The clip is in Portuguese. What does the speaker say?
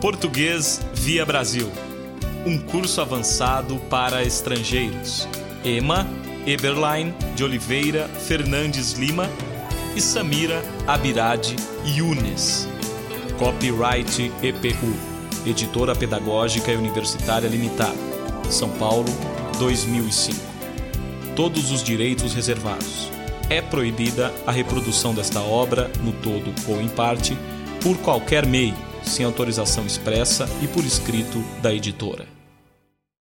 Português via Brasil. Um curso avançado para estrangeiros. Ema Eberlein de Oliveira Fernandes Lima e Samira Abirade Yunes. Copyright EPU. Editora Pedagógica e Universitária Limitada. São Paulo, 2005. Todos os direitos reservados. É proibida a reprodução desta obra, no todo ou em parte, por qualquer meio sem autorização expressa e por escrito da editora.